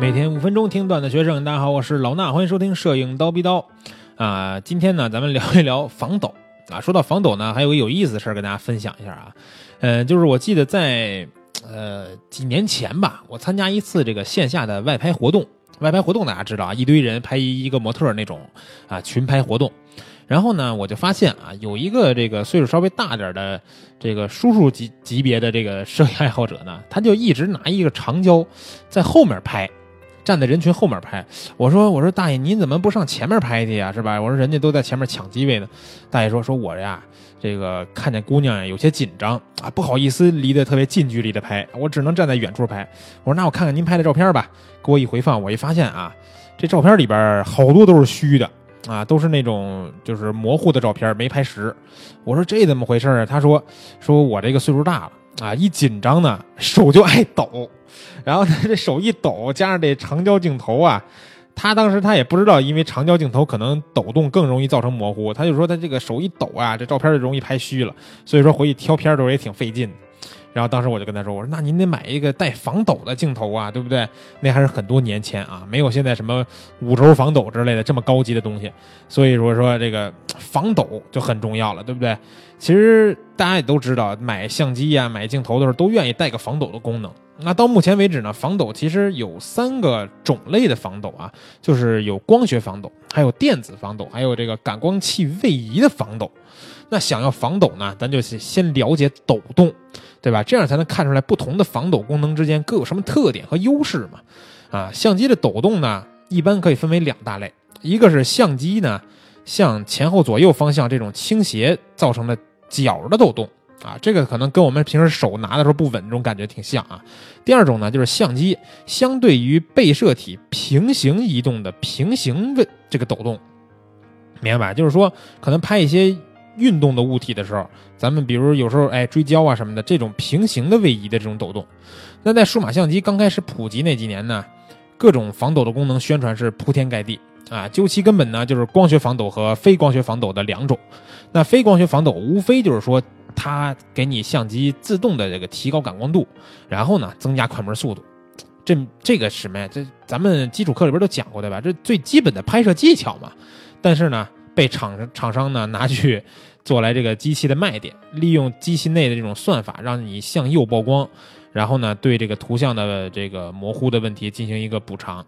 每天五分钟听段的学生，大家好，我是老衲，欢迎收听摄影刀逼刀。啊，今天呢，咱们聊一聊防抖啊。说到防抖呢，还有个有意思的事儿跟大家分享一下啊。嗯，就是我记得在呃几年前吧，我参加一次这个线下的外拍活动。外拍活动大家知道啊，一堆人拍一个模特那种啊群拍活动。然后呢，我就发现啊，有一个这个岁数稍微大点的这个叔叔级级别的这个摄影爱好者呢，他就一直拿一个长焦在后面拍。站在人群后面拍，我说我说大爷您怎么不上前面拍去呀？是吧？我说人家都在前面抢机位呢。大爷说说我呀，这个看见姑娘有些紧张啊，不好意思离得特别近距离的拍，我只能站在远处拍。我说那我看看您拍的照片吧，给我一回放，我一发现啊，这照片里边好多都是虚的啊，都是那种就是模糊的照片，没拍实。我说这怎么回事啊？他说说我这个岁数大了啊，一紧张呢手就爱抖。然后他这手一抖，加上这长焦镜头啊，他当时他也不知道，因为长焦镜头可能抖动更容易造成模糊，他就说他这个手一抖啊，这照片就容易拍虚了，所以说回去挑片的时候也挺费劲。然后当时我就跟他说：“我说那您得买一个带防抖的镜头啊，对不对？那还是很多年前啊，没有现在什么五轴防抖之类的这么高级的东西。所以说说这个防抖就很重要了，对不对？其实大家也都知道，买相机呀、买镜头的时候都愿意带个防抖的功能。那到目前为止呢，防抖其实有三个种类的防抖啊，就是有光学防抖，还有电子防抖，还有这个感光器位移的防抖。那想要防抖呢，咱就先了解抖动。”对吧？这样才能看出来不同的防抖功能之间各有什么特点和优势嘛？啊，相机的抖动呢，一般可以分为两大类，一个是相机呢向前后左右方向这种倾斜造成的角的抖动啊，这个可能跟我们平时手拿的时候不稳这种感觉挺像啊。第二种呢，就是相机相对于被摄体平行移动的平行的这个抖动，明白？就是说可能拍一些。运动的物体的时候，咱们比如有时候哎追焦啊什么的，这种平行的位移的这种抖动，那在数码相机刚开始普及那几年呢，各种防抖的功能宣传是铺天盖地啊。究其根本呢，就是光学防抖和非光学防抖的两种。那非光学防抖无非就是说它给你相机自动的这个提高感光度，然后呢增加快门速度。这这个什么呀？这咱们基础课里边都讲过对吧？这最基本的拍摄技巧嘛。但是呢，被厂厂商呢拿去。做来这个机器的卖点，利用机器内的这种算法，让你向右曝光，然后呢，对这个图像的这个模糊的问题进行一个补偿。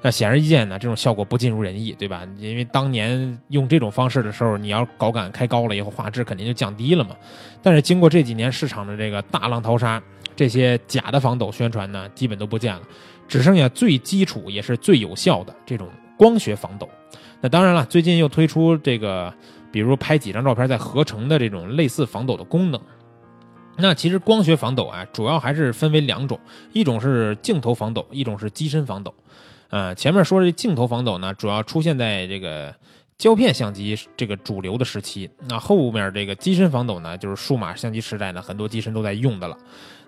那显而易见呢，这种效果不尽如人意，对吧？因为当年用这种方式的时候，你要高感开高了以后，画质肯定就降低了嘛。但是经过这几年市场的这个大浪淘沙，这些假的防抖宣传呢，基本都不见了，只剩下最基础也是最有效的这种光学防抖。那当然了，最近又推出这个。比如拍几张照片再合成的这种类似防抖的功能，那其实光学防抖啊，主要还是分为两种，一种是镜头防抖，一种是机身防抖。呃，前面说的镜头防抖呢，主要出现在这个胶片相机这个主流的时期。那后面这个机身防抖呢，就是数码相机时代呢，很多机身都在用的了。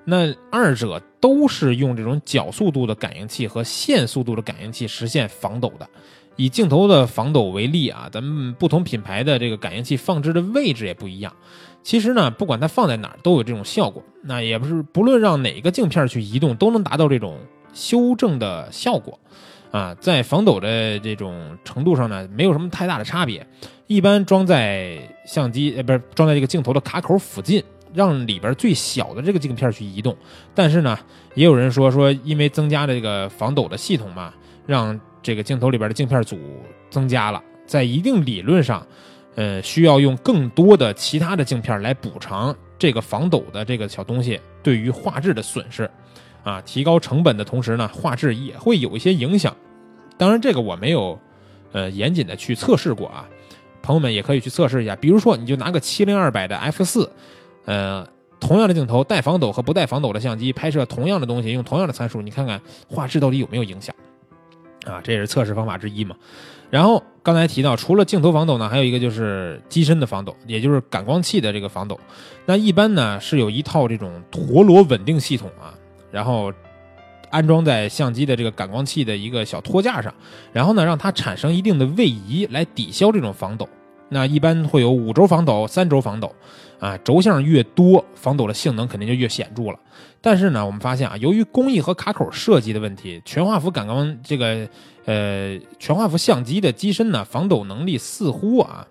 那二者都是用这种角速度的感应器和线速度的感应器实现防抖的。以镜头的防抖为例啊，咱们不同品牌的这个感应器放置的位置也不一样。其实呢，不管它放在哪儿，都有这种效果。那也不是不论让哪个镜片去移动，都能达到这种修正的效果。啊，在防抖的这种程度上呢，没有什么太大的差别。一般装在相机呃，不是装在这个镜头的卡口附近，让里边最小的这个镜片去移动。但是呢，也有人说说，因为增加了这个防抖的系统嘛，让这个镜头里边的镜片组增加了，在一定理论上，呃，需要用更多的其他的镜片来补偿这个防抖的这个小东西对于画质的损失，啊，提高成本的同时呢，画质也会有一些影响。当然，这个我没有，呃，严谨的去测试过啊，朋友们也可以去测试一下。比如说，你就拿个七零二百的 f 四，呃，同样的镜头，带防抖和不带防抖的相机拍摄同样的东西，用同样的参数，你看看画质到底有没有影响。啊，这也是测试方法之一嘛。然后刚才提到，除了镜头防抖呢，还有一个就是机身的防抖，也就是感光器的这个防抖。那一般呢是有一套这种陀螺稳定系统啊，然后安装在相机的这个感光器的一个小托架上，然后呢让它产生一定的位移来抵消这种防抖。那一般会有五轴防抖、三轴防抖，啊，轴向越多，防抖的性能肯定就越显著了。但是呢，我们发现啊，由于工艺和卡口设计的问题，全画幅感光这个呃全画幅相机的机身呢，防抖能力似乎啊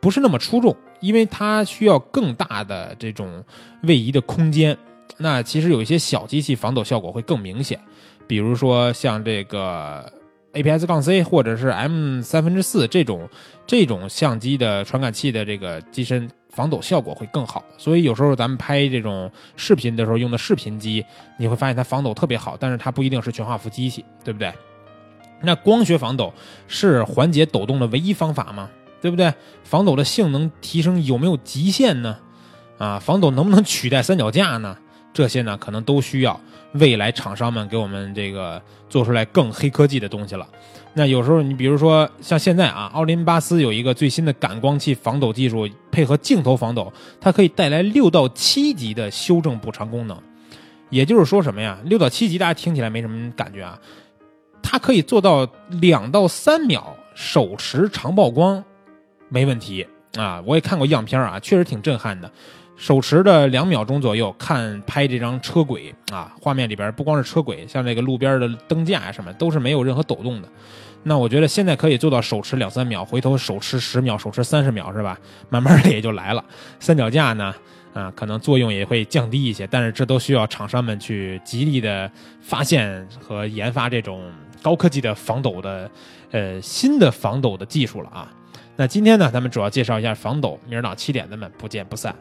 不是那么出众，因为它需要更大的这种位移的空间。那其实有一些小机器防抖效果会更明显，比如说像这个 APS- 杠 C 或者是 M 三分之四这种这种相机的传感器的这个机身防抖效果会更好。所以有时候咱们拍这种视频的时候用的视频机，你会发现它防抖特别好，但是它不一定是全画幅机器，对不对？那光学防抖是缓解抖动的唯一方法吗？对不对？防抖的性能提升有没有极限呢？啊，防抖能不能取代三脚架呢？这些呢，可能都需要未来厂商们给我们这个做出来更黑科技的东西了。那有时候你比如说像现在啊，奥林巴斯有一个最新的感光器防抖技术，配合镜头防抖，它可以带来六到七级的修正补偿功能。也就是说什么呀？六到七级大家听起来没什么感觉啊，它可以做到两到三秒手持长曝光，没问题啊。我也看过样片啊，确实挺震撼的。手持的两秒钟左右看拍这张车轨啊，画面里边不光是车轨，像这个路边的灯架啊什么，都是没有任何抖动的。那我觉得现在可以做到手持两三秒，回头手持十秒，手持三十秒是吧？慢慢的也就来了。三脚架呢，啊，可能作用也会降低一些，但是这都需要厂商们去极力的发现和研发这种高科技的防抖的，呃，新的防抖的技术了啊。那今天呢，咱们主要介绍一下防抖，明儿早七点咱们不见不散。